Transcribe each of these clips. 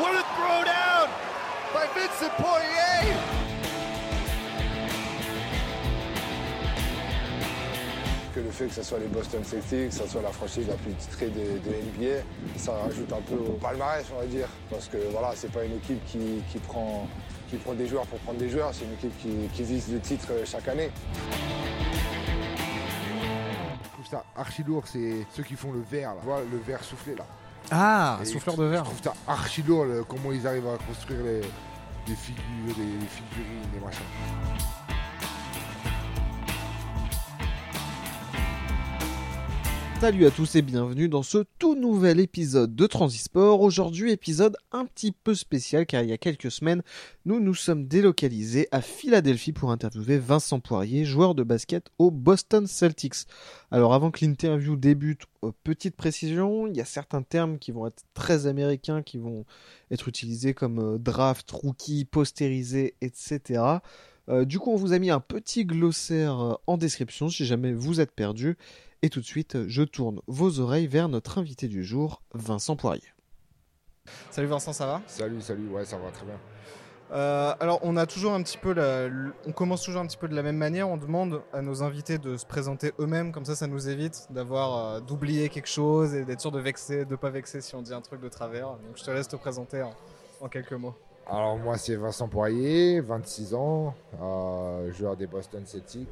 What a throwdown by Vincent Poirier! que le fait que ce soit les Boston Celtics, que ce soit la franchise la plus titrée de, de NBA, ça rajoute un peu au palmarès, on va dire. Parce que voilà, c'est pas une équipe qui, qui prend, qui prend des joueurs pour prendre des joueurs, c'est une équipe qui, qui vise le titre chaque année. Je trouve ça archi lourd, c'est ceux qui font le verre, là. Tu vois, le verre soufflé là. Ah, Et souffleur je- de Je verre. trouve ça archi lourd, comment ils arrivent à construire les, les figures, les, les figurines, les machins. Salut à tous et bienvenue dans ce tout nouvel épisode de Transisport. Aujourd'hui, épisode un petit peu spécial car il y a quelques semaines, nous nous sommes délocalisés à Philadelphie pour interviewer Vincent Poirier, joueur de basket au Boston Celtics. Alors avant que l'interview débute, euh, petite précision, il y a certains termes qui vont être très américains, qui vont être utilisés comme euh, draft, rookie, postérisé, etc. Euh, du coup, on vous a mis un petit glossaire en description si jamais vous êtes perdu. Et tout de suite, je tourne vos oreilles vers notre invité du jour, Vincent Poirier. Salut Vincent, ça va? Salut, salut, ouais, ça va très bien. Euh, Alors, on a toujours un petit peu, la- on commence toujours un petit peu de la même manière. On demande à nos invités de se présenter eux-mêmes, comme ça, ça nous évite d'avoir euh, d'oublier quelque chose et d'être sûr de vexer, de pas vexer si on dit un truc de travers. Donc, je te laisse te présenter en, en quelques mots. Alors moi c'est Vincent Poirier, 26 ans, euh, joueur des Boston Celtics.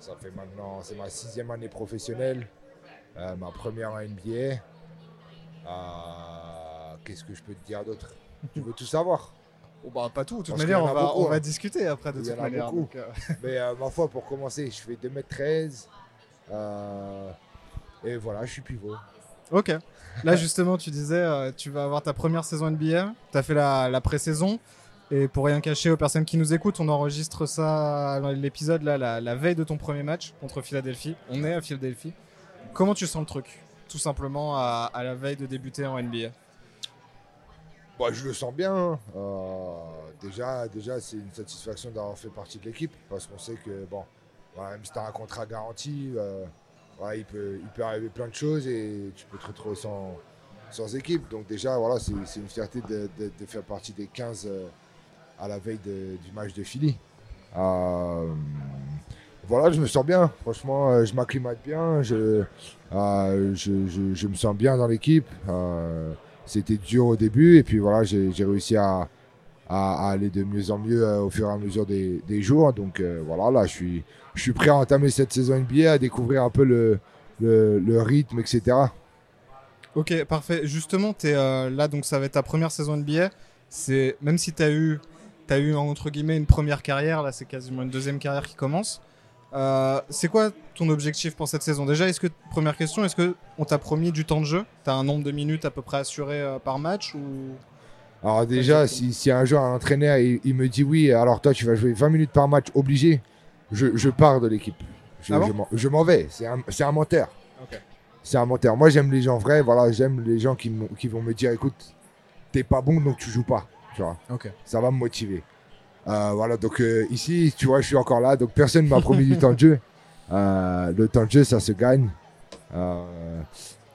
Ça fait maintenant, c'est ma sixième année professionnelle, euh, ma première en NBA. Euh, Qu'est-ce que je peux te dire d'autre? Tu veux tout savoir? Bon, bah, pas tout. De toute Parce manière, on va, beaucoup, on va hein. discuter après de Il toute manière. donc, euh, Mais euh, ma foi, pour commencer, je fais 2m13. euh, et voilà, je suis pivot. Ok. Là, justement, tu disais, tu vas avoir ta première saison NBA. Tu as fait la, la pré-saison. Et pour rien cacher aux personnes qui nous écoutent, on enregistre ça, l'épisode là, la, veille de ton premier match contre Philadelphie. On est à Philadelphie. Comment tu sens le truc Tout simplement à, la veille de débuter en NBA. Bah, je le sens bien. Euh, déjà, déjà c'est une satisfaction d'avoir fait partie de l'équipe parce qu'on sait que, bon, même si tu as un contrat garanti, euh, il, peut, arriver plein de choses et tu peux te retrouver sans, équipe. Donc, déjà, voilà, c'est une fierté de, faire partie des 15 euh, à la veille du match de Philly. Euh, voilà, je me sens bien. Franchement, euh, je m'acclimate bien. Je, euh, je, je- me sens bien dans l'équipe. C'était dur au début et puis voilà, j'ai réussi à, à- aller de mieux en mieux au fur et à mesure des, des jours. Donc voilà, là, je suis, je suis prêt à entamer cette saison NBA, à découvrir un peu le, le, rythme, etc. Ok, parfait. Justement, es, là, donc ça va être ta première saison NBA. Même si tu as eu, as eu entre guillemets une première carrière, là, c'est quasiment une deuxième carrière qui commence. Euh, c'est quoi ton objectif pour cette saison? Déjà, est-ce que première question, est-ce que on t'a promis du temps de jeu? T'as un nombre de minutes à peu près assuré euh, par match ou? Alors déjà, si, si un jour un entraîneur il, il me dit oui, alors toi tu vas jouer 20 minutes par match obligé, je, je pars de l'équipe. Je, Ah bon je m'en- vais. C'est un, un menteur. C'est un menteur. Moi j'aime les gens vrais. Voilà, j'aime les gens qui, qui vont me dire écoute, t'es pas bon donc tu joues pas. Tu vois. Ok. Ça va me motiver. Euh, voilà, donc euh, ici, tu vois, je suis encore là. Donc personne ne m'a promis du temps de jeu. Euh, le temps de jeu, ça se gagne.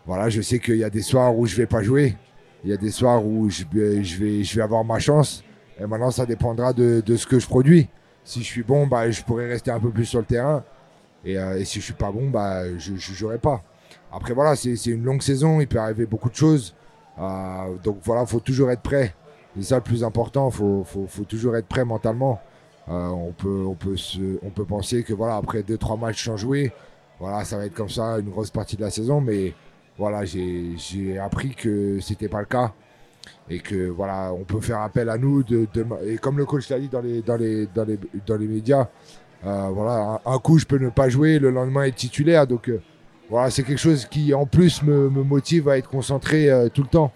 Voilà, je sais qu'il y a des soirs où je vais pas jouer. Il y a des soirs où je, vais- je, vais, je vais avoir ma chance. Et maintenant, ça dépendra de, de ce que je produis. Si je suis bon, bah, je pourrais rester un peu plus sur le terrain. Et, et si je suis pas bon, bah, je ne jouerai pas. Après, voilà, c'est une longue saison. Il peut arriver beaucoup de choses. Donc voilà, faut toujours être prêt. C'est ça le plus important. Il faut, faut, faut toujours être prêt mentalement. Euh, on, peut, on, peut se, on peut penser que voilà, après 2-3 matchs sans jouer, voilà, ça va être comme ça une grosse partie de la saison. Mais voilà, j'ai appris que c'était pas le cas. Et que voilà, on peut faire appel à nous. De, de- et comme le coach l'a dit dans les, dans les, dans les, dans les médias, euh, voilà, un, un coup je peux ne pas jouer, le lendemain être titulaire. Donc euh, voilà, c'est quelque chose qui en plus me, me motive à être concentré euh, tout le temps.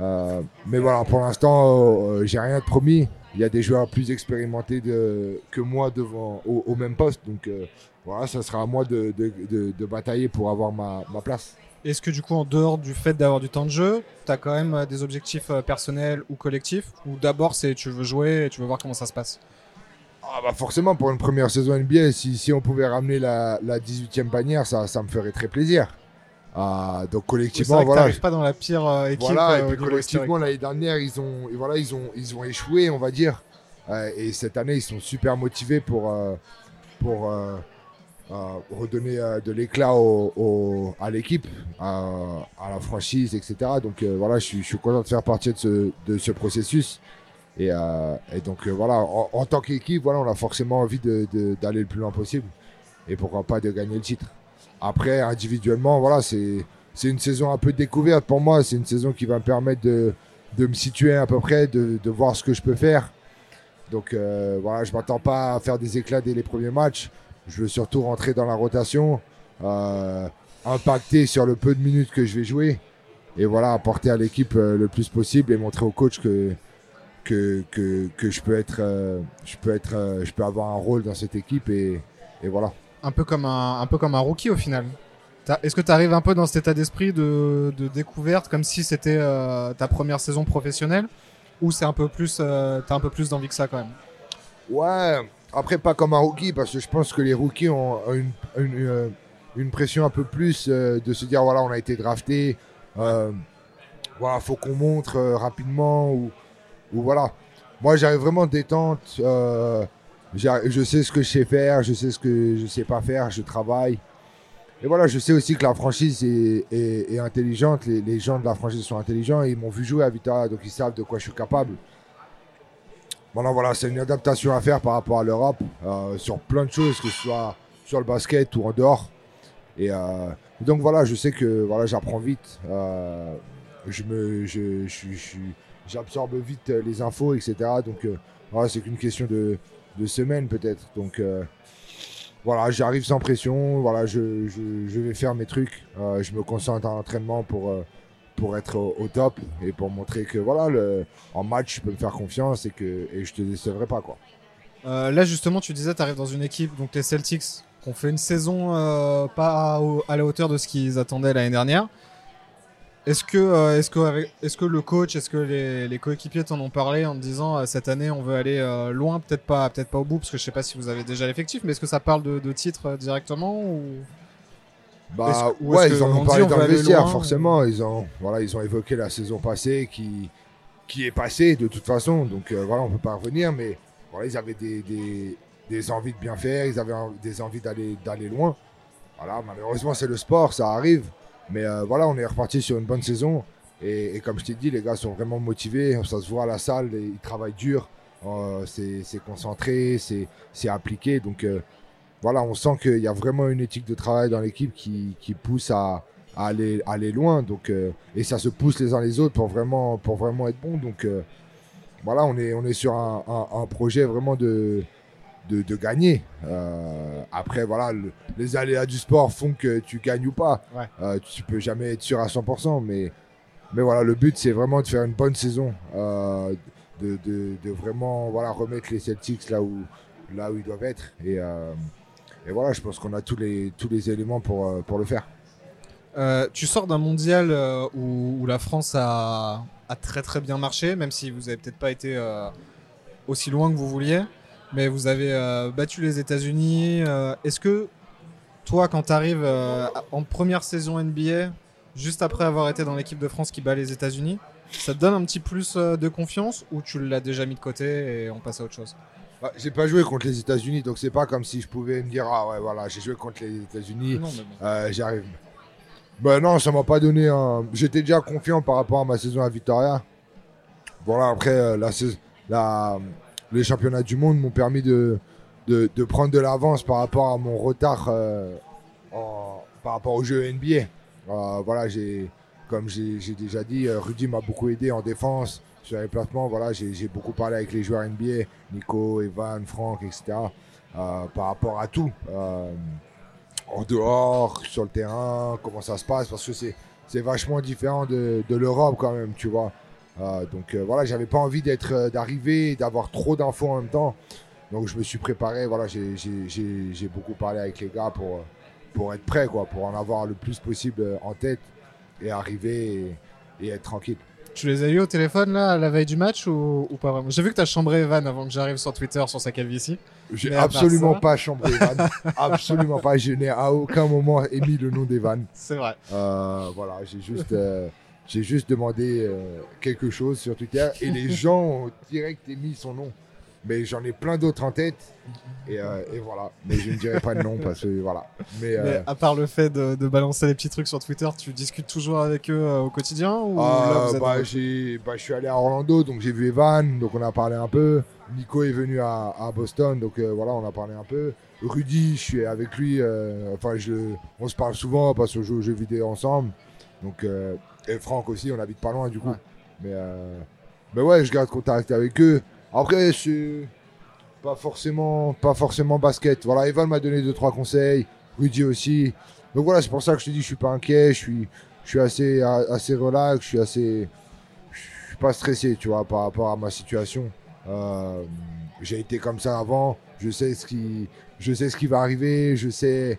Euh, mais voilà, pour l'instant, euh, j'ai rien de promis. Il y a des joueurs plus expérimentés de, que moi devant, au, au même poste. Donc euh, voilà, ça sera à moi de, de, de- de batailler pour avoir ma, ma place. Est-ce que du coup, en dehors du fait d'avoir du temps de jeu, t'as quand même euh, des objectifs euh, personnels ou collectifs? Ou d'abord, c'est tu veux jouer et tu veux voir comment ça se passe? Ah bah forcément, pour une première saison NBA, si, si on pouvait ramener la, la 18e bannière, ça, ça me ferait très plaisir. Euh, donc collectivement, que voilà. pas dans la pire euh, équipe Voilà, euh, et au puis collectivement l'année dernière ils ont et voilà ils ont ils ont échoué on va dire. Euh, et cette année ils sont super motivés pour euh, pour euh, euh, redonner euh, de l'éclat au, au- à l'équipe à, à la franchise etc donc euh, voilà je suis, je suis content de faire partie de ce de ce processus. Et, euh, et donc euh, voilà en, en tant qu'équipe voilà on a forcément envie de- de- d'aller le plus loin possible. Et pourquoi pas de gagner le titre après individuellement voilà c'est une saison un peu découverte pour moi. C'est une saison qui va me permettre de, de me situer à peu près, de, de voir ce que je peux faire. Donc euh, voilà, je m'attends pas à faire des éclats dès les premiers matchs. Je veux surtout rentrer dans la rotation, euh, impacter sur le peu de minutes que je vais jouer et voilà, apporter à l'équipe euh, le plus possible et montrer au coach que que, que, que je peux être, je peux être, je peux avoir un rôle dans cette équipe et, et voilà. Un peu comme un, rookie au final. Est-ce que tu arrives un peu dans cet état d'esprit de, découverte, comme si c'était euh, ta première saison professionnelle, ou c'est un peu plus, euh, t'as un peu plus d'envie que ça quand même? Ouais, après pas comme un rookie, parce que je pense que les rookies ont euh, une pression un peu plus de se dire voilà, on a été drafté, voilà, faut qu'on montre rapidement, ou, voilà. Moi, j'arrive vraiment détente, je sais ce que je sais faire, je sais ce que je sais pas faire, je travaille. Et voilà, je sais aussi que la franchise est, intelligente, les, gens de la franchise sont intelligents, ils m'ont vu jouer à Vita, donc ils savent de quoi je suis capable. Voilà, voilà, c'est une adaptation à faire par rapport à l'Europe euh, sur plein de choses, que ce soit sur le basket ou en dehors. Et euh, donc voilà, je sais que voilà, j'apprends vite. euh, je je, j'absorbe vite les infos, etc. Donc voilà, c'est qu'une question de, de semaines peut-être. Donc euh, voilà, j'arrive sans pression. Voilà, je, je, je vais faire mes trucs. euh, je me concentre en entraînement pour euh, pour être au, top et pour montrer que voilà, le, en match, je peux me faire confiance et que et je te décevrai pas quoi. Là justement, tu disais, tu arrives dans une équipe, donc les Celtics, ont fait une saison euh, pas à la hauteur de ce qu'ils attendaient l'année dernière. Est-ce que, euh, est-ce que, est-ce que le coach, est-ce que les, les coéquipiers t'en ont parlé en te disant euh, cette année on veut aller euh, loin, peut-être pas, peut-être pas au bout, parce que je sais pas si vous avez déjà l'effectif, mais est-ce que ça parle de, de titres euh, directement ou? Bah ou ouais, ils en ont parlé dans le vestiaire, loin, forcément. Ils ont, voilà, ils ont évoqué la saison passée qui, qui est passée de toute façon. Donc voilà, on peut pas revenir, mais voilà, ils avaient des, des, des envies de bien faire, ils avaient en- des envies d'aller d'aller loin. Voilà, malheureusement c'est le sport, ça arrive. Mais euh, voilà, on est reparti sur une bonne saison. Et, comme je t'ai dit, les gars sont vraiment motivés. Ça se voit à la salle, ils travaillent dur. Euh, c'est concentré, c'est appliqué. Donc euh, voilà, on sent qu'il y a vraiment une éthique de travail dans l'équipe qui, qui pousse à, aller, aller loin. Donc, euh, et ça se pousse les uns les autres pour vraiment, pour vraiment être bon. Donc voilà, on est, on est sur un- un projet vraiment de, de, de gagner. Euh, après, voilà, le- les aléas du sport font que tu gagnes ou pas. Ouais. Euh, tu peux jamais être sûr à 100%, mais, mais voilà, le but c'est vraiment de faire une bonne saison. euh, de, de, de vraiment voilà, remettre les Celtics là où, là où ils doivent être. Et, euh, et voilà, je pense qu'on a tous les, tous les éléments pour, pour le faire. Tu sors d'un mondial où, où la France a, a très très bien marché, même si vous avez peut-être pas été aussi loin que vous vouliez, mais vous avez euh, battu les États-Unis. euh, Est-ce que toi, quand tu arrives en première saison NBA, juste après avoir été dans l'équipe de France qui bat les États-Unis, ça te donne un petit plus euh, de confiance ou tu l'as déjà mis de côté et on passe à autre chose? Bah, j'ai pas joué contre les États-Unis, donc c'est pas comme si je pouvais me dire Ah ouais, voilà, j'ai joué contre les États-Unis, Non, mais bon. euh, j'arrive. Ben non, ça m'a pas donné un. J'étais déjà confiant par rapport à ma saison à Victoria. Voilà, après, euh, la, la, les championnats du monde m'ont permis de, de, prendre de l'avance par rapport à mon retard euh, par rapport au jeu NBA. Euh, voilà, j'ai, comme j'ai déjà dit, euh, Rudy m'a beaucoup aidé en défense, sur les placements. Voilà, j'ai beaucoup parlé avec les joueurs NBA, Nico, Evan, Franck, etc. par rapport à tout. En dehors, sur le terrain, comment ça se passe, parce que c'est c'est vachement différent de, de l'Europe quand même, tu vois. Euh, donc euh, voilà, j'avais pas envie d'être, euh, d'arriver, et d'avoir trop d'infos en même temps. Donc je me suis préparé, voilà, j'ai- j'ai j'ai- j'ai beaucoup parlé avec les gars pour, euh, pour être prêt, quoi, pour en avoir le plus possible euh, en tête et arriver et, et être tranquille. Tu les as eu au téléphone là à la veille du match ou, ou pas vraiment? J'ai vu que t'as chambré Evan avant que j'arrive sur Twitter sur sa calvitie. J'ai absolument ça- pas chambré Evan. absolument pas. Je n'ai à aucun moment émis le nom d'Evan. C'est vrai. Voilà, j'ai juste, j'ai juste demandé euh, quelque chose sur Twitter et les gens ont direct émis son nom. Mais j'en ai plein d'autres en tête et, euh, et voilà. Mais je ne dirai pas de nom parce que voilà. Mais, euh, Mais à part le fait de, de balancer les petits trucs sur Twitter, tu discutes toujours avec eux au quotidien ou là, vous êtes bah, j'ai, bah, je suis allé à Orlando, donc j'ai vu Evan, donc on a parlé un peu. Nico est venu à, à Boston, donc voilà, on a parlé un peu. Rudy, je suis avec lui, euh, enfin, je, on se parle souvent parce qu'on joue aux jeux vidéo ensemble. Donc, euh, et Franck aussi, on habite pas loin du coup. Ouais. Mais, euh, mais ouais, je garde contact avec eux. Après, c'est pas forcément, pas forcément basket. Voilà, Evan m'a donné deux trois conseils, Rudy aussi. Donc voilà, c'est pour ça que je te dis, je suis pas inquiet, je suis, je suis assez, assez relax, je suis assez, je suis pas stressé, tu vois, par rapport à ma situation. Euh, j'ai été comme ça avant, je sais ce qui, je sais ce qui va arriver, je sais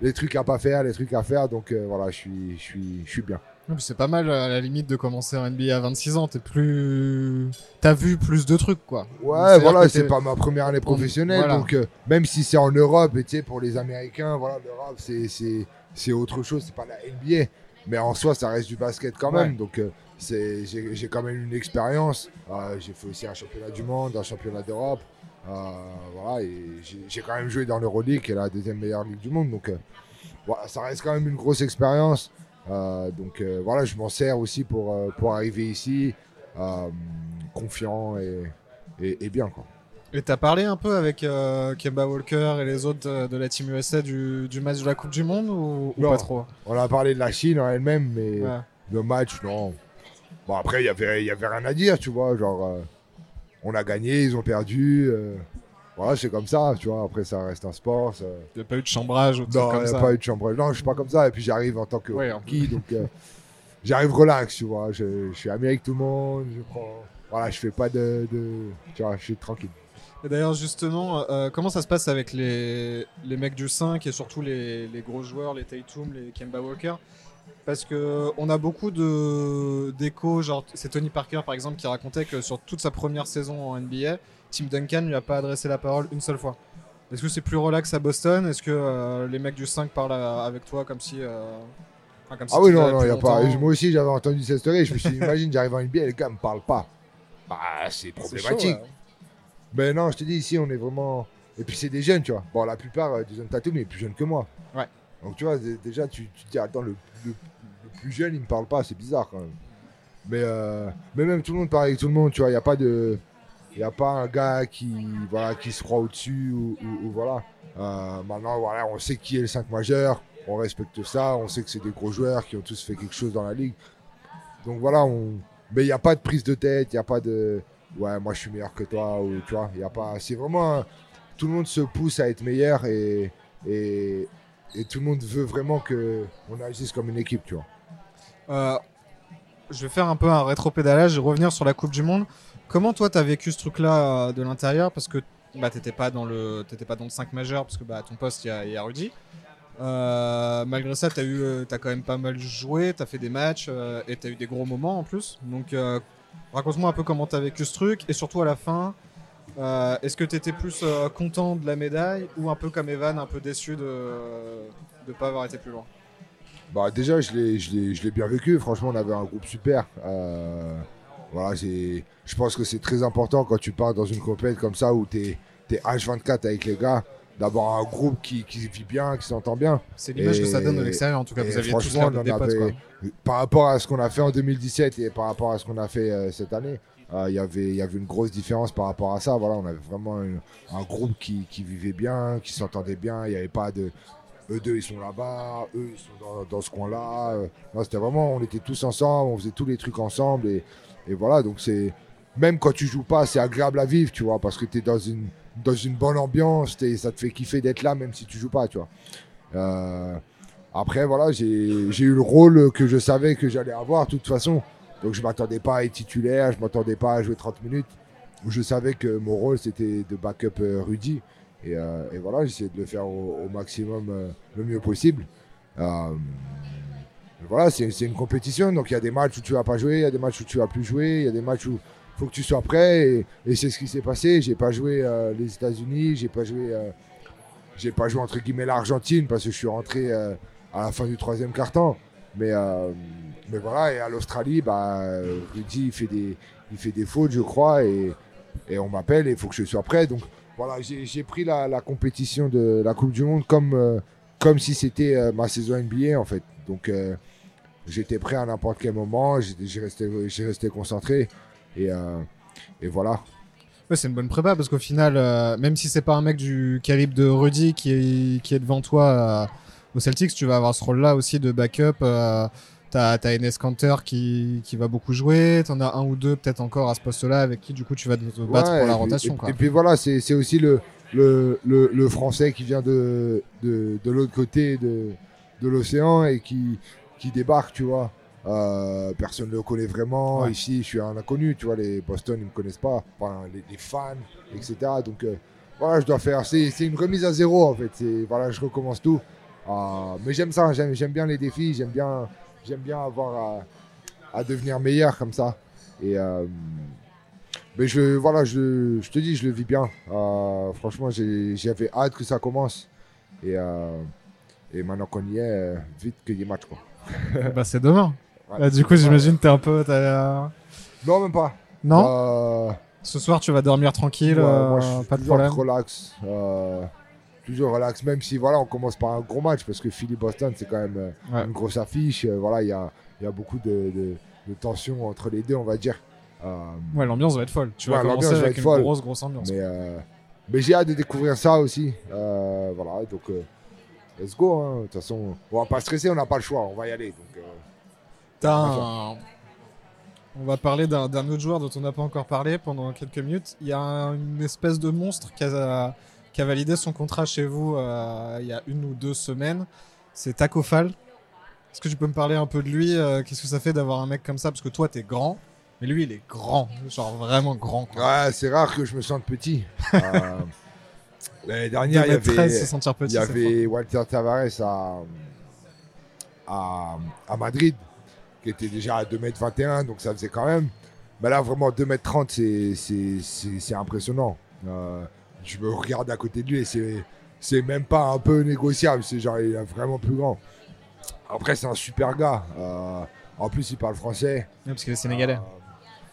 les trucs à pas faire, les trucs à faire, donc euh, voilà, je suis, je suis, je suis bien. C'est pas mal à la limite de commencer en NBA à 26 ans. T'es plus, t'as vu plus de trucs quoi. Ouais, voilà, c'est pas ma première année professionnelle, Voilà. donc euh, même si c'est en Europe, et tu sais, pour les Américains, voilà, l'Europe, c'est, autre chose, c'est pas la NBA, mais en soi, ça reste du basket quand même, Ouais. donc euh, c'est, j'ai, quand même une expérience. Euh, j'ai fait aussi un championnat du monde, un championnat d'Europe, voilà, et j'ai, quand même joué dans l'Euroleague, qui est la deuxième meilleure ligue du monde, donc voilà, ça reste quand même une grosse expérience. Euh, donc euh, voilà, je m'en sers aussi pour, euh, pour arriver ici, confiant et, et, et bien quoi. Et t'as parlé un peu avec euh, Kemba Walker et les autres de la Team USA du, du match de la Coupe du Monde ou, ou Non. pas trop? On a parlé de la Chine en elle-même, mais Ouais. le match, non. Bon, après, il y avait, y avait rien à dire, tu vois. Genre, euh, on a gagné, ils ont perdu. euh, voilà, c'est comme ça, tu vois. Après, ça reste un sport. ça- Il n'y a pas eu de chambrage ou Non, il n'y a ça. pas eu de chambre. Non, je suis pas comme ça. Et puis, j'arrive en tant que Ouais, rookie, donc euh, j'arrive relax, tu vois. Je, je suis ami avec tout le monde. Je prends. Voilà, je fais pas de, de- Tu vois, je suis tranquille. Et d'ailleurs, justement, euh, comment ça se passe avec les, les mecs du 5 et surtout les, les gros joueurs, les Tatum, les Kemba Walker? Parce que on a beaucoup de d'échos, genre c'est Tony Parker par exemple qui racontait que sur toute sa première saison en NBA, Tim Duncan lui a pas adressé la parole une seule fois. Est-ce que c'est plus relax à Boston? Est-ce que euh, les mecs du 5 parlent à- avec toi comme si. euh, enfin, comme si Ah oui, non, non, y a pas. Moi aussi, j'avais entendu cette story. Je me suis dit, imagine, j'arrive en NBA, les gars me parlent pas. Bah, c'est problématique. chaud, ouais. Mais non, je te dis, ici, on est vraiment. Et puis, c'est des jeunes, tu vois. Bon, la plupart euh, des jeunes Tatum, il est plus jeune que moi. Ouais. Donc, tu vois, déjà, tu, tu te dis, attends, le, le- le plus jeune, il me parle pas, c'est bizarre quand même. Mais, euh, mais même tout le monde parle avec tout le monde, tu vois. Il n'y a pas de. Il a pas un gars qui, voilà, qui se croit au-dessus ou, voilà. Euh, maintenant, voilà, on sait qui est le 5 majeur. On respecte ça. On sait que c'est des gros joueurs qui ont tous fait quelque chose dans la ligue. Donc voilà, mais il n'y a pas de prise de tête, il n'y a pas de ouais, moi je suis meilleur que toi ou tu vois, il a pas c'est vraiment tout le monde se pousse à être meilleur et tout le monde veut vraiment que on agisse comme une équipe, tu vois. Euh, je vais faire un peu un rétro-pédalage et revenir sur la Coupe du Monde. Comment toi t'as vécu ce truc-là euh, de l'intérieur? Parce que bah, t'étais pas dans le pas dans le 5 majeur parce que bah, ton poste il y a, Rudy. Euh, malgré ça, t'as eu euh, t'as quand même pas mal joué, t'as fait des matchs et t'as eu des gros moments en plus. Donc raconte-moi un peu comment t'as vécu ce truc et surtout à la fin. Est-ce que t'étais plus content de la médaille ou un peu comme Evan, un peu déçu de de pas avoir été plus loin? Bah déjà je l'ai bien vécu, franchement on avait un groupe super. Voilà, c'est je pense que c'est très important quand tu pars dans une compète comme ça où tu es H24 avec les gars d'avoir un groupe qui, qui vit bien, qui s'entend bien. C'est l'image que ça donne de l'extérieur en tout cas. Vous aviez tous l'air des potes quoi. par rapport à ce qu'on a fait en 2017 et par rapport à ce qu'on a fait euh, cette année, euh, il y avait il y avait une grosse différence par rapport à ça. Voilà, on avait vraiment une- un groupe qui, qui vivait bien, qui s'entendait bien. Il n'y avait pas de eux deux ils sont là-bas, eux ils sont dans, ce coin-là. Euh, c'était vraiment, on était tous ensemble, on faisait tous les trucs ensemble et, et voilà. Donc c'est même quand tu joues pas, c'est agréable à vivre, tu vois, parce que tu es dans une dans une bonne ambiance, t'es- ça te fait kiffer d'être là même si tu joues pas, tu vois. Euh, après, voilà, j'ai j'ai eu le rôle que je savais que j'allais avoir de toute façon. Donc je m'attendais pas à être titulaire, je m'attendais pas à jouer 30 minutes. Je savais que mon rôle c'était de backup euh, Rudy. Et, euh, et voilà, j'essayais de le faire au, maximum euh, le mieux possible. Euh, voilà, c'est une compétition. Donc il y a des matchs où tu vas pas jouer, il y a des matchs où tu vas plus jouer, il y a des matchs où il faut que tu sois prêt. Et, c'est ce qui s'est passé. J'ai pas joué les États-Unis, j'ai pas joué, j'ai pas joué entre guillemets l'Argentine parce que je suis rentré à la fin du troisième quart-temps. Mais, euh, mais voilà, et à l'Australie, bah, Rudy il fait des, il fait des fautes, je crois, et, et on m'appelle et il faut que je sois prêt. Donc voilà, j'ai pris la, la compétition de la Coupe du Monde comme, euh, comme si c'était euh, ma saison NBA en fait. Donc euh, j'étais prêt à n'importe quel moment, j'ai resté, resté concentré et, euh, et voilà. Ouais, c'est une bonne prépa parce qu'au final, même si c'est pas un mec du calibre de Rudy qui est, qui est devant toi au Celtics, tu vas avoir ce rôle-là aussi de backup. T'as as Enes Kanter qui, qui va beaucoup jouer, t'en as un ou deux peut-être encore à ce poste-là avec qui du coup tu vas te battre Ouais, pour la rotation. Et, quoi. et puis voilà, c'est c'est aussi le, le, le, le français qui vient de, de, de l'autre côté de, de l'océan et qui, qui débarque, tu vois. Euh, personne ne le connaît vraiment. Ouais. Ici, je suis un inconnu, tu vois. Les Boston, ils me connaissent pas. Enfin, les, les fans, etc. Donc, euh, voilà, je dois faire. C'est c'est une remise à zéro, en fait. Voilà, je recommence tout. Euh, mais j'aime ça. J'aime j'aime bien les défis. J'aime bien, j'aime bien avoir à, à devenir meilleur comme ça. Et. euh, mais je, voilà, je, je te dis, je le vis bien. Euh, franchement, j'avais hâte que ça commence. Et, euh, et maintenant qu'on y est, vite qu'il y ait match. Quoi. bah, c'est demain. Ouais. Là, du coup, j'imagine t'es un peu. Non, même pas. Non Ce soir, tu vas dormir tranquille, ouais, moi, je suis pas de problème. relax. euh, toujours relax, même si voilà, on commence par un gros match parce que Philly-Boston, c'est quand même euh, Ouais. une grosse affiche. Euh, voilà, il y a, y a beaucoup de, de, de tension entre les deux, on va dire. Euh, Ouais, l'ambiance va être folle. Tu Ouais, vas va être une folle. grosse, grosse ambiance. Mais, mais j'ai hâte de découvrir ça aussi. Voilà, donc let's go. hein. De toute façon, on va pas stresser, on n'a pas le choix, on va y aller. Donc, un- On va parler d'un autre joueur dont on n'a pas encore parlé pendant quelques minutes. Il y a un- une espèce de monstre qui a, qui a validé son contrat chez vous euh, il y a une ou deux semaines. C'est Taco Fall. Est-ce que tu peux me parler un peu de lui euh, Qu'est-ce que ça fait d'avoir un mec comme ça? Parce que toi, t'es grand, mais lui, il est grand. Genre vraiment grand. Quoi. ouais, c'est rare que je me sente petit. Euh, L'année dernière, il y 2m13, avait, se petit, y avait Walter Tavares à, à, à Madrid, qui était déjà à 2m21, donc ça faisait quand même. Mais là, vraiment, 2m30, c'est- c'est- c'est c'est impressionnant. Euh, je me regarde à côté de lui et c'est c'est même pas un peu négociable. C'est genre, il est vraiment plus grand. Après, c'est un super gars. Euh, en plus, il parle français. Ouais, parce qu'il est sénégalais. Euh,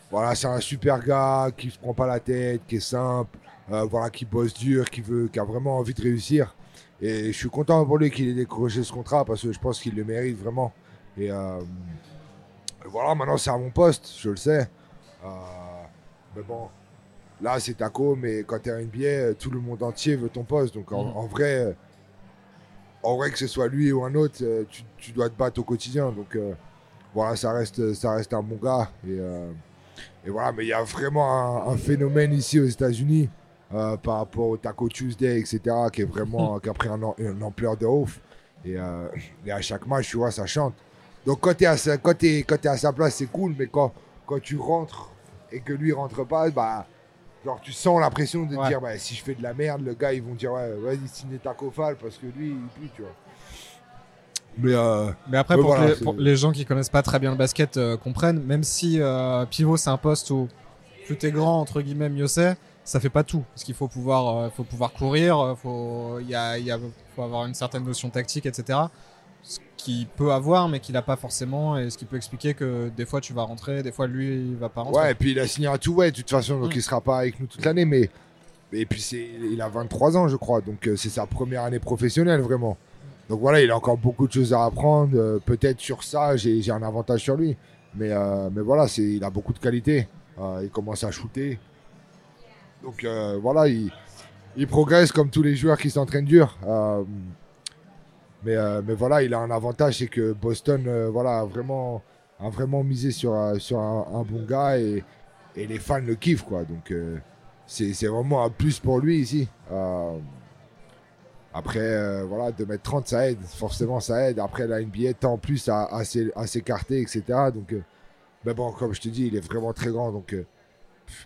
voilà, c'est un super gars qui se prend pas la tête, qui est simple, euh, voilà, qui bosse dur, qui veut, qui a vraiment envie de réussir. Et je suis content pour lui qu'il ait décroché ce contrat parce que je pense qu'il le mérite vraiment. Et voilà, maintenant c'est à mon poste, je le sais. Mais bon, là c'est Taco, mais quand t'es un NBA, tout le monde entier veut ton poste. Donc en, en vrai, euh, en vrai que ce soit lui ou un autre, euh, tu, tu dois te battre au quotidien. Donc euh, voilà, ça reste, ça reste un bon gars. Et, euh, et voilà, mais il y a vraiment un, un phénomène ici aux États-Unis euh, par rapport au Taco Tuesday, etc., qui est vraiment, qui a pris un une ampleur de ouf. Et, et à chaque match, tu vois, ça chante. Donc quand tu es, à sa- quand t'es- quand t'es à sa place, c'est cool, mais quand, quand tu rentres et que lui rentre pas, bah, genre tu sens la pression de Ouais. dire, bah, si je fais de la merde, le gars, ils vont dire, ouais, vas-y, signe Taco Fall parce que lui, il pue, tu vois. Mais euh, Mais après, Mais pour, voilà, que les, pour les gens qui connaissent pas très bien le basket euh, comprennent, même si euh, pivot c'est un poste où plus t'es grand entre guillemets mieux c'est, ça fait pas tout. Parce qu'il faut pouvoir, faut pouvoir courir, faut, il y a, y a, faut avoir une certaine notion tactique, etc. Ce qu'il peut avoir, mais qu'il a pas forcément, et ce qui peut expliquer que des fois tu vas rentrer, des fois lui il va pas rentrer. Ouais, et puis il a signé un tout ouais de toute façon, donc Mm. il sera pas avec nous toute l'année, mais et puis c'est il a 23 ans je crois, donc euh, c'est sa première année professionnelle vraiment. Donc voilà, il a encore beaucoup de choses à apprendre. euh, Peut-être sur ça, j'ai j'ai un avantage sur lui, mais euh, mais voilà, c'est il a beaucoup de qualités. Euh, il commence à shooter, donc voilà, il il progresse comme tous les joueurs qui s'entraînent dur. Euh, mais, euh, mais voilà, il a un avantage, c'est que Boston euh, voilà, a vraiment, a vraiment misé sur, un- sur un, bon gars et, et les fans le kiffent. Quoi. Donc euh, c'est vraiment un plus pour lui ici. Euh, après, euh, voilà, 2m30, ça aide. Forcément, ça aide. Après, la NBA tend plus à, à s'é- à s'écarter, etc. Donc, euh, mais bon, comme je te dis, il est vraiment très grand. Donc, euh,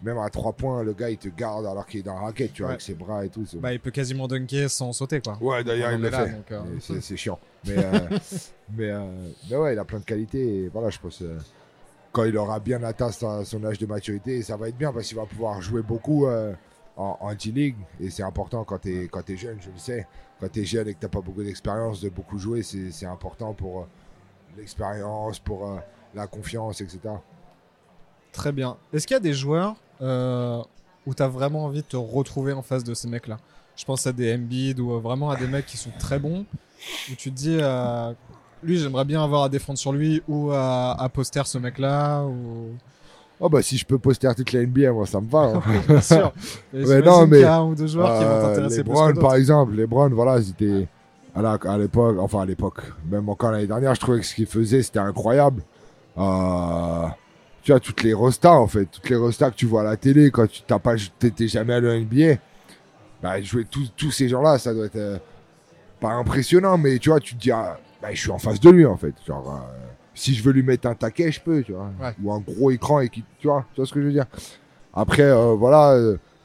même à 3 points, le gars il te garde alors qu'il est dans la raquette, tu vois, Ouais. avec ses bras et tout. Bah, il peut quasiment dunker sans sauter, quoi. Ouais, d'ailleurs, il le est là, fait. euh, C'est chiant. Mais, euh, mais, euh, mais ouais, il a plein de qualités. Et voilà, je pense euh, quand il aura bien atteint son âge de maturité, ça va être bien parce qu'il va pouvoir jouer beaucoup euh, en, en G-League. Et c'est important quand tu es, quand es jeune, je le sais. Quand tu es jeune et que tu pas beaucoup d'expérience, de beaucoup jouer, c'est c'est important pour euh, l'expérience, pour euh, la confiance, etc. Très bien. Est-ce qu'il y a des joueurs euh, où tu as vraiment envie de te retrouver en face de ces mecs-là? Je pense à des Embiid ou euh, vraiment à des mecs qui sont très bons, où tu te dis, euh, lui, j'aimerais bien avoir à défendre sur lui ou à, à poster ce mec-là. Ou... Oh bah si je peux poster toute la NBA, moi ça me va. hein. Bien sûr. Et j'imagine non, mais, y a un ou deux joueurs qui vont t'intéresser les Browns, par exemple, les Browns, voilà, c'était à la- à l'époque, enfin à l'époque, même encore l'année dernière, je trouvais que ce qu'ils faisaient, c'était incroyable. Euh, tu vois, toutes les rostas, en fait, toutes les rostas que tu vois à la télé quand tu t'as pas, t'étais jamais à l'NBA, bah, jouer tous, ces gens-là, ça doit être euh, pas impressionnant, mais tu vois, tu te dis, ah, bah, je suis en face de lui, en fait. Genre, euh, si je veux lui mettre un taquet, je peux, tu vois. Ouais. Ou un gros écran et qui, tu vois, tu vois ce que je veux dire. Après, euh, voilà,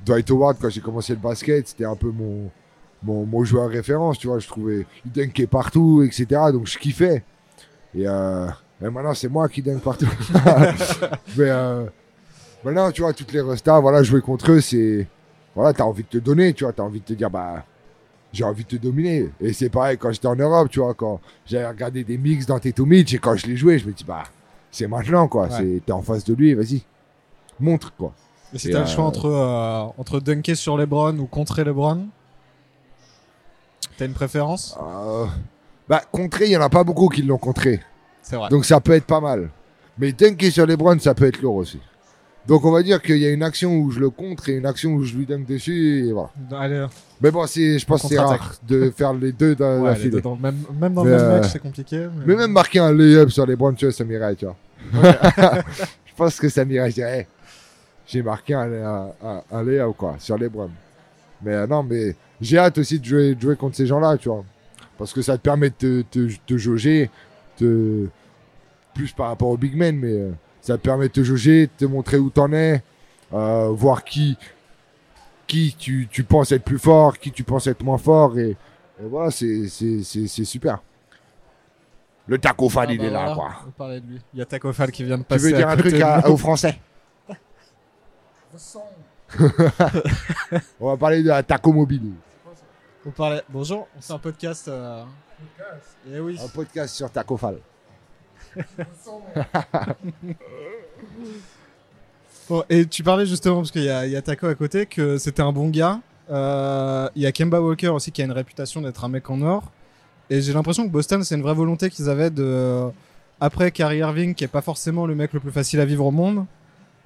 Dwight Howard, quand j'ai commencé le basket, c'était un peu mon, mon, mon joueur référence, tu vois. Je trouvais, il dunkait partout, etc. Donc, je kiffais. Et, euh, et maintenant, c'est moi qui dunk partout. Mais euh, maintenant, tu vois, toutes les restas, voilà, jouer contre eux, c'est. Voilà, t'as envie de te donner, tu vois. T'as envie de te dire, bah, j'ai envie de te dominer. Et c'est pareil quand j'étais en Europe, tu vois, quand j'avais regardé des mix dans Teto Mitch et quand je les jouais, je me dis, bah, c'est maintenant, quoi. Ouais. T'es en face de lui, vas-y. Montre, quoi. Et si t'as le euh, choix entre, euh, entre dunker sur LeBron ou contrer LeBron, t'as une préférence? Euh, bah, contrer, il y en a pas beaucoup qui l'ont contré. C'est vrai. Donc ça peut être pas mal. Mais dunker sur les Browns, ça peut être lourd aussi. Donc on va dire qu'il y a une action où je le contre et une action où je lui dunk dessus. Et voilà. Allez, Mais bon, c'est, je pense que c'est rare de faire les deux dans ouais, la les deux filée. dans même, même dans Mais, le même euh, match, c'est compliqué. Mais même marquer un lay-up sur les Browns, tu vois, ça m'irait, tu vois. je pense que ça m'irait. Je dirais, hey, j'ai marqué un, un, un- un lay-up, quoi, sur les Browns. Mais euh, non, mais j'ai hâte aussi de jouer, de jouer contre ces gens-là, tu vois. Parce que ça te permet de te, te, te jauger, te... plus par rapport aux big men, mais euh, ça te permet de te jauger, de te montrer où t'en es, euh, voir qui, qui tu, tu penses être plus fort, qui tu penses être moins fort, et, et voilà, c'est c'est- c'est- c'est super. Le taco fan, Ah il bah est là, voilà, quoi. on parlait de lui. Il y a Taco Fall qui vient de Tu passer. veux dire à un truc à- aux Français On va parler de la taco mobile. On parlait... Bonjour, on fait un podcast. euh, Eh oui. Un podcast sur Taco Fall. Bon, et tu parlais justement, parce qu'il y, a- il y a Taco à côté, que c'était un bon gars. Euh, Il y a Kemba Walker aussi qui a une réputation d'être un mec en or. Et j'ai l'impression que Boston, c'est une vraie volonté qu'ils avaient de. Après Kyrie Irving, qui est pas forcément le mec le plus facile à vivre au monde,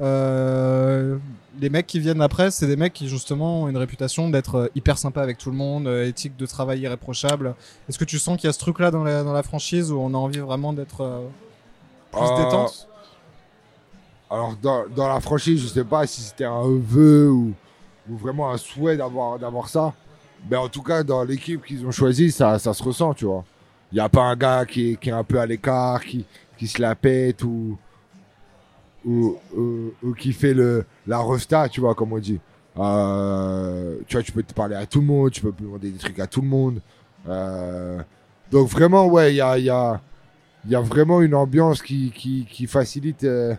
euh, les mecs qui viennent après, c'est des mecs qui justement ont une réputation d'être euh, hyper sympa avec tout le monde, euh, éthique de travail irréprochable. Est-ce que tu sens qu'il y a ce truc-là dans la, dans la franchise où on a envie vraiment d'être euh, plus Euh, détente? Alors, dans, dans la franchise, je sais pas si c'était un vœu ou, ou vraiment un souhait d'avoir d'avoir ça. Mais en tout cas, dans l'équipe qu'ils ont choisie, ça, ça se ressent, tu vois. Il n'y a pas un gars qui est, qui est un peu à l'écart, qui, qui se la pète ou, ou, ou- ou qui fait le, la resta, tu vois, comme on dit. Euh, tu vois, tu peux te parler à tout le monde, tu peux demander des trucs à tout le monde. Euh, donc vraiment, ouais, il y a, il y, a, il y a vraiment une ambiance qui, qui, qui facilite euh,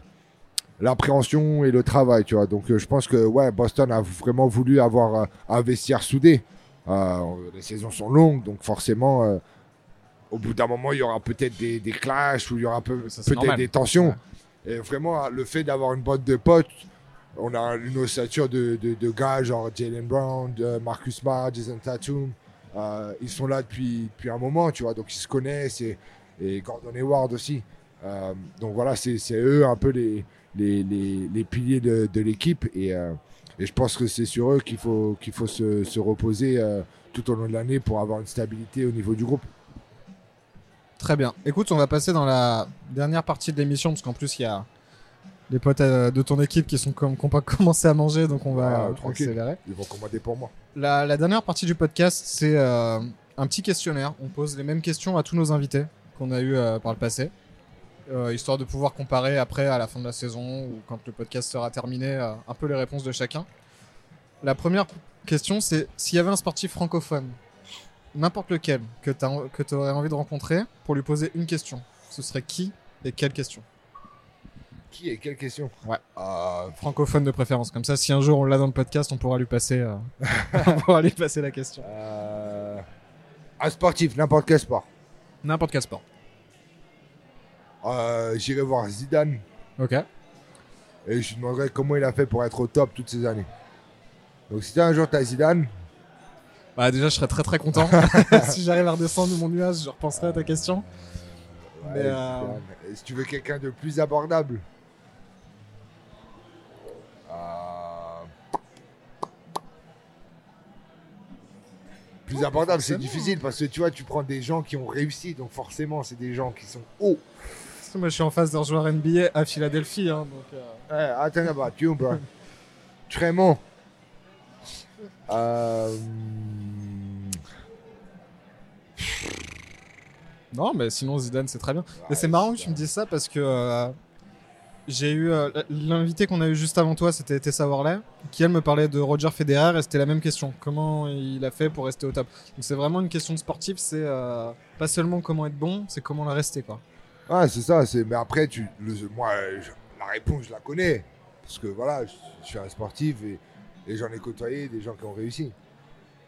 l'appréhension et le travail, tu vois. Donc euh, je pense que ouais, Boston a vraiment voulu avoir euh, un vestiaire soudé. Euh, les saisons sont longues, donc forcément, euh, au bout d'un moment, il y aura peut-être des, des clashs ou il y aura peu- peut-être des tensions. Ouais. Et vraiment, le fait d'avoir une boîte de potes, on a une ossature de, de, de gars genre Jalen Brown, Marcus Smart, Jason Tatum. Euh, ils sont là depuis, depuis un moment, tu vois, donc ils se connaissent et, et Gordon Hayward aussi. Euh, donc voilà, c'est eux un peu les, les, les, les piliers de, de l'équipe et, euh, et je pense que c'est sur eux qu'il faut, qu'il faut se, se reposer tout au long de l'année pour avoir une stabilité au niveau du groupe. Très bien. Écoute, on va passer dans la dernière partie de l'émission parce qu'en plus il y a les potes euh, de ton équipe qui sont comme qui ont pas commencé à manger, donc on va Ah, euh, tranquille. accélérer. Ils vont commander pour moi. La, la dernière partie du podcast, c'est euh, un petit questionnaire. On pose les mêmes questions à tous nos invités qu'on a eu euh, par le passé. euh, histoire de pouvoir comparer après à la fin de la saison ou quand le podcast sera terminé un peu les réponses de chacun. La première question c'est s'il y avait un sportif francophone, n'importe lequel, que tu aurais envie de rencontrer pour lui poser une question, ce serait qui et quelle question Qui et quelle question Ouais. Euh, Francophone de préférence, comme ça si un jour on l'a dans le podcast on pourra lui passer, euh, on pourra lui passer la question. euh, un sportif, n'importe quel sport. N'importe quel sport. Euh, J'irai voir Zidane Ok. et je lui demanderai comment il a fait pour être au top toutes ces années. Donc si un jour t'as Zidane, Bah déjà je serais très très content. si j'arrive à redescendre de mon nuage, je repenserai à ta question. ouais, Mais, euh. Et si tu veux quelqu'un de plus abordable, euh, plus abordable, c'est difficile parce que tu vois, tu prends des gens qui ont réussi, donc forcément, c'est des gens qui sont hauts. Moi je suis en phase d'un joueur NBA à Philadelphie. Hein, donc, euh, Eh, attends là-bas, tu es bro. Euh, Non, mais sinon Zidane c'est très bien. mais ouais, c'est marrant que tu me dises ça parce que euh, j'ai eu euh, l'invité qu'on a eu juste avant toi, c'était Tessa Worley, qui elle me parlait de Roger Federer et c'était la même question. Comment il a fait pour rester au top? Donc c'est vraiment une question de sportif, c'est euh, pas seulement comment être bon, c'est comment la rester quoi. Ouais, c'est ça. C'est... Mais après, tu... le... moi, je- la réponse, je la connais. Parce que voilà, je, je suis un sportif et, et j'en ai côtoyé des gens qui ont réussi.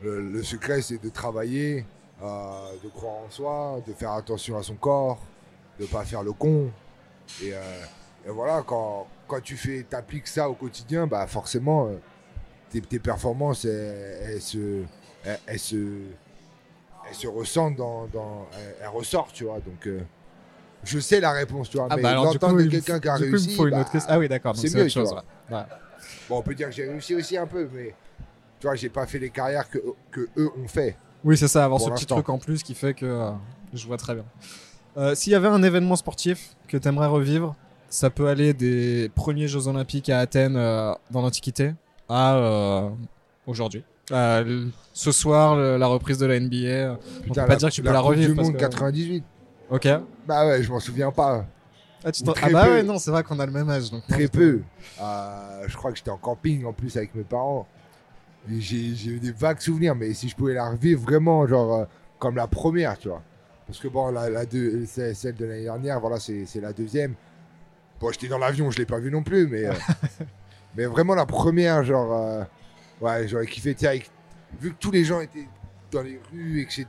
Le, le secret, c'est de travailler, euh, de croire en soi, de faire attention à son corps, de pas faire le con. Et, euh, et voilà, quand, quand tu fais, t'appliques ça au quotidien, bah forcément, euh, tes, tes performances, elles, elles se, elles, elles se, elles se ressentent dans, dans elles, ressortent, tu vois. Donc, euh, je sais la réponse, tu vois. mais du coup, de il me- quelqu'un qui a du coup, il me réussi, faut une bah, autre question. Ah oui, d'accord. c'est mieux, autre tu chose. vois. ouais. Ouais. Bon, on peut dire que j'ai réussi aussi un peu, mais tu vois, j'ai pas fait les carrières que, que eux ont fait. Oui, c'est ça, avoir ce petit truc en plus qui fait que euh, je vois très bien. Euh, S'il y avait un événement sportif que tu aimerais revivre, ça peut aller des premiers Jeux Olympiques à Athènes euh, dans l'Antiquité à aujourd'hui. Ce soir, le- la reprise de la NBA. euh, on peut pas dire que tu peux la Coupe revivre. du parce monde que- 98. Ok. Bah ouais, je m'en souviens pas. Ah, tu ah bah peu. ouais, non, c'est vrai qu'on a le même âge. Donc Très peu. Euh, je crois que j'étais en camping en plus avec mes parents. J'ai eu des vagues souvenirs, mais si je pouvais la revivre vraiment, genre euh, comme la première, tu vois. Parce que bon, la, la deux, celle de l'année dernière, voilà, c'est la deuxième. Bon, j'étais dans l'avion, je l'ai pas vu non plus, mais, euh, mais vraiment la première, genre, ouais, j'aurais kiffé, tu sais, avec- vu que tous les gens étaient dans les rues, etc.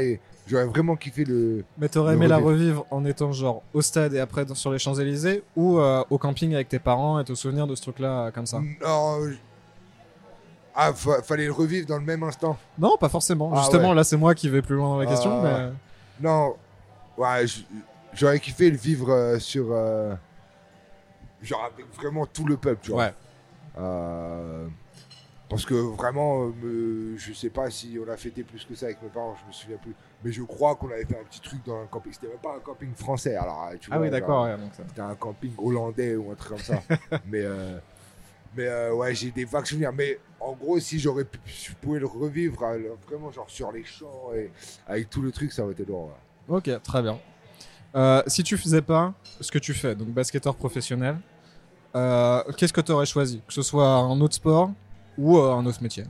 Et j'aurais vraiment kiffé le. Mais t'aurais aimé la revivre. en étant genre au stade et après dans- sur les Champs-Élysées ou euh, au camping avec tes parents et te souvenir de ce truc-là euh, comme ça? Non. je- Ah, fa- fallait le revivre dans le même instant. Non, pas forcément. Ah Justement, ouais. là, c'est moi qui vais plus loin dans la question. Mais... Non, ouais, j'aurais kiffé le vivre euh, sur. euh, genre avec vraiment tout le peuple, tu vois. Ouais. Euh, parce que vraiment, euh, je sais pas si on a fêté plus que ça avec mes parents, je me souviens plus. Mais je crois qu'on avait fait un petit truc dans un camping. C'était même pas un camping français, alors tu Ah oui, d'accord. ouais, C'était un camping hollandais ou un truc comme ça. mais euh, mais euh, ouais, j'ai des vagues souvenirs. Mais en gros, si j'aurais pu, je pouvais le revivre euh, vraiment genre sur les champs et avec tout le truc, ça aurait été lourd. ouais. Ok, très bien. Si tu faisais pas ce que tu fais, donc basketteur professionnel, qu'est-ce que tu aurais choisi? Que ce soit un autre sport ou euh, un autre métier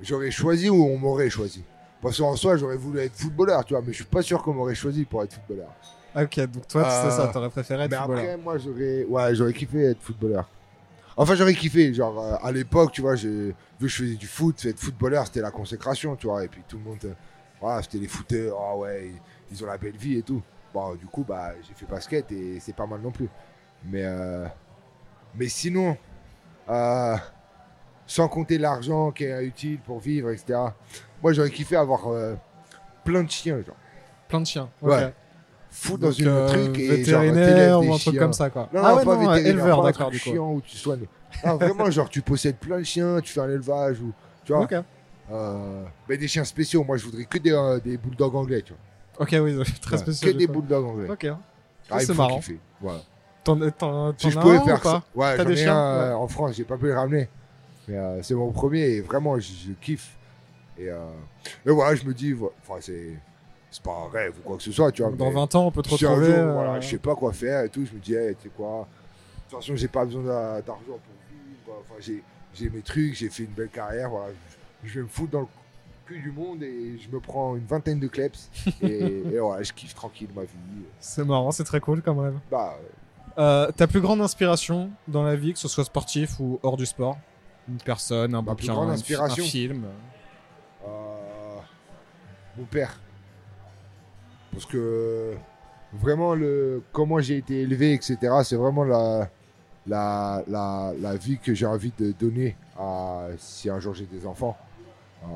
J'aurais choisi ou on m'aurait choisi. Parce qu'en soi, j'aurais voulu être footballeur, tu vois, mais je suis pas sûr qu'on m'aurait choisi pour être footballeur. Ah, Ok, donc toi, Euh, c'est ça, t'aurais préféré être mais footballeur. après, moi, j'aurais, ouais, j'aurais kiffé être footballeur. Enfin, j'aurais kiffé, genre, euh, à l'époque, tu vois, j'ai- vu que je faisais du foot, être footballeur, c'était la consécration, tu vois, et puis tout le monde, euh, voilà, c'était les footeurs, ah ouais, ils, ils ont la belle vie et tout. Bon, du coup, bah, j'ai fait basket et c'est pas mal non plus. Mais, euh, mais sinon, euh, sans compter l'argent qui est utile pour vivre, etc., moi, j'aurais kiffé avoir euh, plein de chiens, genre. Plein de chiens. Ouais. Foutre dans une euh, truc et genre, vétérinaire des ou un truc chiens. comme ça, quoi. Non, ah non, ouais, pas non, éleveur, d'accord, du coup. où tu soignes. Non, vraiment, genre, tu possèdes plein de chiens, tu fais un élevage ou. Tu vois Ok, euh, Mais des chiens spéciaux, moi je voudrais que des, euh, des bulldogs anglais, tu vois. ok, oui, très Ouais, spécial. Que des bulldogs anglais. Ok. Ah, c'est marrant. kiffer. Voilà. T'en Si je pouvais un ou faire pas? ça. Ouais, j'en des ai chiens? un en France, j'ai pas pu le ramener. Mais euh, c'est mon premier et vraiment, je, je kiffe. Et, euh, et voilà, je me dis, enfin, c'est. c'est pas un rêve ou quoi que ce soit, tu vois. Dans mais 20 ans, on peut te retrouver. jour, euh, voilà, je sais pas quoi faire et tout, je me dis, hey, tu sais quoi, de toute façon, j'ai pas besoin d'a- d'argent pour vivre. Enfin, j'ai, j'ai mes trucs, j'ai fait une belle carrière, voilà. Je, vais me foutre dans le cul du monde et je me prends une vingtaine de kleps et, et voilà, je kiffe tranquille ma vie. C'est marrant, c'est très cool comme rêve. Bah, Euh, ta plus grande inspiration dans la vie, que ce soit sportif ou hors du sport? Une personne, un Ma plus bouquin, grande un fi- inspiration un film Euh, mon père. Parce que vraiment, le, comment j'ai été élevé, etc., c'est vraiment la, la, la, la vie que j'ai envie de donner à, si un jour j'ai des enfants. Euh,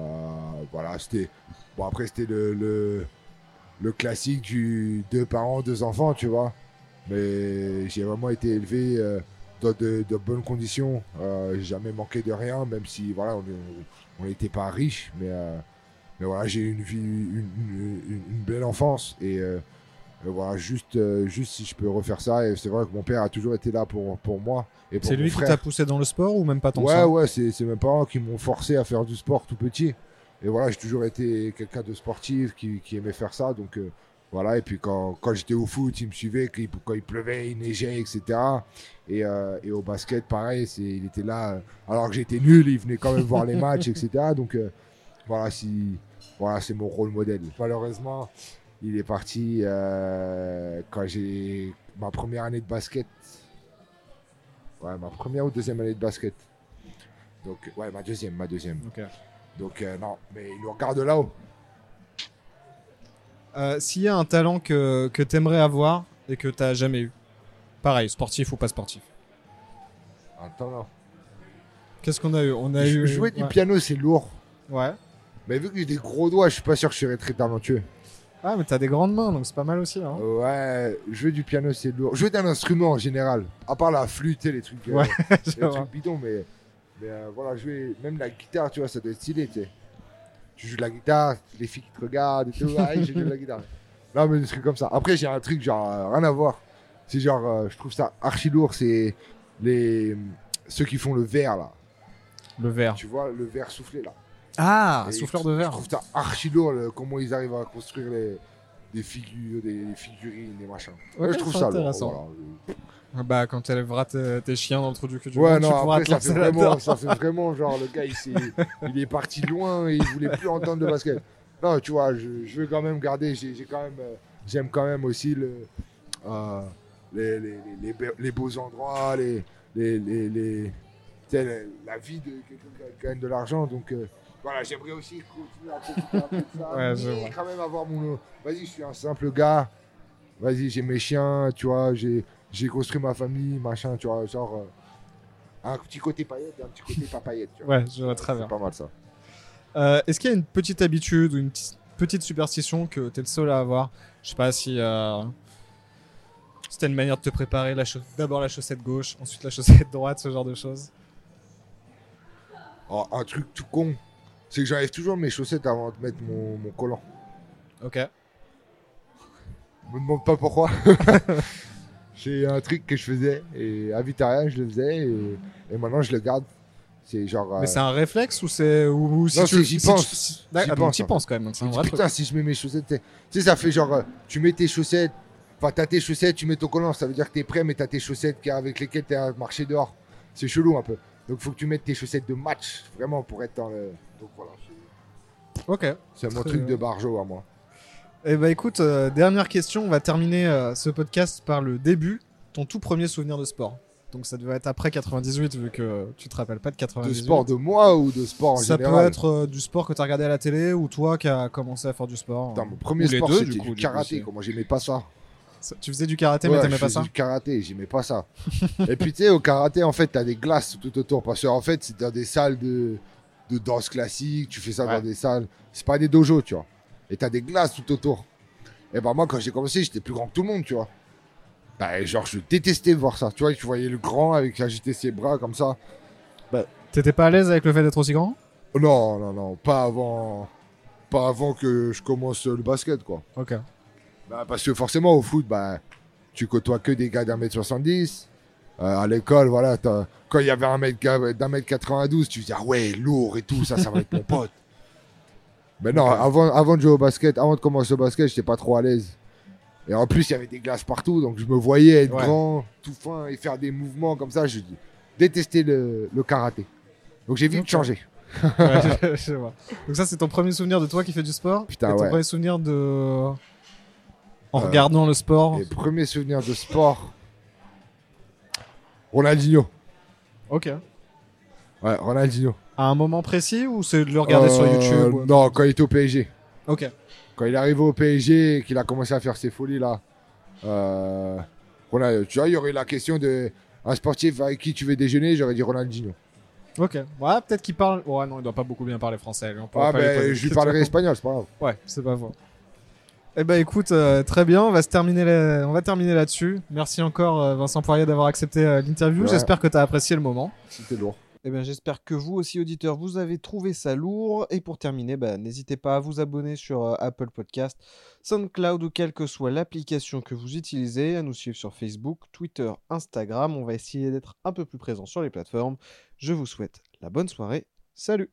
voilà, c'était. Bon, après, c'était le, le, le classique du deux parents, deux enfants, tu vois. Mais j'ai vraiment été élevé euh, dans de, de bonnes conditions. Euh, j'ai jamais manqué de rien, même si, voilà, on n'était pas riches, mais. euh, mais voilà, j'ai eu une vie, une, une- une- une belle enfance et euh, voilà, juste, juste si je peux refaire ça. Et c'est vrai que mon père a toujours été là pour, pour moi et pour C'est lui qui frère. t'a poussé dans le sport ou même pas tant Ouais, ça ouais, c'est c'est mes parents qui m'ont forcé à faire du sport tout petit. Et voilà, j'ai toujours été quelqu'un de sportif qui, qui aimait faire ça. Donc voilà, et puis quand, quand j'étais au foot, il me suivait quand il, quand il pleuvait, il neigeait, etc. Et, euh, et au basket, pareil, c'est- il était là. euh, alors que j'étais nul, il venait quand même voir les matchs, etc. Donc euh, voilà, si, voilà c'est mon rôle modèle. Malheureusement, il est parti euh, quand j'ai ma première année de basket. Ouais, ma première ou deuxième année de basket. Donc, ouais, ma deuxième, ma deuxième. Donc, non, mais il nous regarde là-haut. Euh, S'il y a un talent que, que t'aimerais avoir et que t'as jamais eu Pareil, sportif ou pas sportif. Attends, non. Qu'est-ce qu'on a eu? On a eu. Jouer du ouais. piano, c'est lourd. Ouais. Mais vu que j'ai des gros doigts, je suis pas sûr que je serais très talentueux. Ah, mais t'as des grandes mains, donc c'est pas mal aussi. Hein. Ouais, jouer du piano, c'est lourd. Jouer d'un instrument en général. À part la flûte et les trucs, euh, Ouais, les je vois. trucs bidons, mais, mais euh, voilà, jouer même la guitare, tu vois, ça doit être stylé, tu sais. Tu joues de la guitare, les filles qui te regardent et tout, ouais, je joue de la guitare. Non, mais des trucs comme ça. Après, j'ai un truc, genre, euh, rien à voir. C'est genre, euh, je trouve ça archi lourd, c'est les ceux qui font le verre, là. Le verre. Tu vois, le verre soufflé, là. Ah, Et souffleur je- de Je verre. trouve ça archi lourd, le- comment ils arrivent à construire les, des figures, des, des figurines, des machins. Ouais, Ouais, je trouve c'est ça lourd. intéressant. voilà. Bah, quand tu élèveras tes, tes chiens dans le trou du cul du Ouais, monde, tu non, pourras après, te ça fait, vraiment, ça fait vraiment genre le gars, il, est parti loin et il voulait plus entendre de basket. Non, tu vois, je, je veux quand même garder, j'ai quand même, euh, j'aime quand même aussi le, euh, les, les, les, les be- les beaux endroits, les, les, la- vie de quelqu'un qui gagne de l'argent. Donc euh, voilà, j'aimerais aussi continuer à profiter un peu de ça. Ouais, mais quand même avoir mon. Vas-y, je suis un simple gars. Vas-y, j'ai mes chiens, tu vois, j'ai j'ai construit ma famille, machin, tu vois, genre. euh, un petit côté paillette et un petit côté pas paillette. Tu vois. Ouais, je vois très bien. C'est pas mal ça. Euh, Est-ce qu'il y a une petite habitude ou une petite- superstition que t'es le seul à avoir? Je sais pas si euh, c'était une manière de te préparer. D'abord la chaussette gauche, ensuite la chaussette droite, ce genre de choses? Oh, un truc tout con, c'est que j'enlève toujours mes chaussettes avant de mettre mon, mon collant. Ok. Me demande pas pourquoi. c'est un truc que je faisais et à Vitaria je le faisais et, et maintenant je le garde. C'est genre. Mais euh, c'est un réflexe ou c'est ou, ou si Non, tu j'y si pense. tu- si- J'y Ah, pense, penses quand même. donc un vrai truc. putain, si je mets mes chaussettes, tu sais- ça fait genre, euh, tu mets tes chaussettes, enfin, t'as tes chaussettes, tu mets ton collant, ça veut dire que t'es prêt, mais t'as tes chaussettes avec lesquelles t'es à marcher dehors. C'est chelou un peu. Donc, faut que tu mettes tes chaussettes de match, vraiment, pour être dans le. Donc, voilà. Ok. C'est mon truc bien. de barjo à moi. Eh bah écoute, euh, dernière question. On va terminer euh, ce podcast par le début. Ton tout premier souvenir de sport. Donc ça devait être après 98 vu que tu te rappelles pas de De 98. sport de moi ou de sport en Ça général? peut être euh, du sport que tu as regardé à la télé ou toi qui as commencé à faire du sport. Putain, mon premier Ou les sport, deux, c'était du du, coup, du karaté. Comment j'aimais pas ça. Ça- Tu faisais du karaté Ouais, mais t'aimais je pas faisais ça du karaté, j'aimais pas ça. et puis tu sais, au karaté, en fait, t'as des glaces tout autour. Parce qu'en fait, c'est dans des salles de, de danse classique, tu fais ça Ouais. dans des salles. C'est pas des dojos, tu vois. Et t'as des glaces tout autour. Et bah, moi, quand j'ai commencé, j'étais plus grand que tout le monde, tu vois. Bah, genre, je détestais voir ça. Tu vois, tu voyais le grand avec agiter ses bras comme ça. T'étais pas à l'aise avec le fait d'être aussi grand? Non, non, non, pas avant. Pas avant que je commence le basket, quoi. Ok. Bah, parce que forcément, au foot, bah, tu côtoies que des gars d'un mètre 70. Euh, à l'école, voilà, quand il y avait un mètre, d'un mètre 92, tu dis, ah ouais, lourd et tout, ça, ça va être mon pote. Mais non, avant, avant de jouer au basket, avant de commencer au basket, j'étais pas trop à l'aise. Et en plus, il y avait des glaces partout, donc je me voyais être Ouais. grand, tout fin et faire des mouvements comme ça. Je détestais le, le karaté. Donc j'ai vite changé. Ouais, je, je vois. Donc ça, c'est ton premier souvenir de toi qui fais du sport Putain, Et ton ouais. premier souvenir de... En Euh, regardant le sport Les premiers souvenirs de sport. Ronaldinho. Ok. Ouais, Ronaldinho. À un moment précis ou c'est de le regarder sur Euh, YouTube ou- Non, quand il était au PSG. Ok. Quand il est arrivé au PSG et qu'il a commencé à faire ses folies là. Euh, Ronald- tu vois, il y aurait la question de un sportif avec qui tu veux déjeuner, j'aurais dit Ronaldinho. Ok. Ouais, peut-être qu'il parle. Ouais, non, il doit pas beaucoup bien parler français. on Ah, pas lui poser ben, je lui parlerai espagnol, c'est pas grave. Ouais, c'est pas faux. Eh ben écoute, euh, très bien, on va se terminer, on va terminer là-dessus. Merci encore euh, Vincent Poirier d'avoir accepté euh, l'interview. Ouais. J'espère que tu as apprécié le moment. C'était lourd. Eh bien, j'espère que vous aussi, auditeurs, vous avez trouvé ça lourd. Et pour terminer, bah, n'hésitez pas à vous abonner sur euh, Apple Podcast, SoundCloud ou quelle que soit l'application que vous utilisez, à nous suivre sur Facebook, Twitter, Instagram. On va essayer d'être un peu plus présent sur les plateformes. Je vous souhaite la bonne soirée. Salut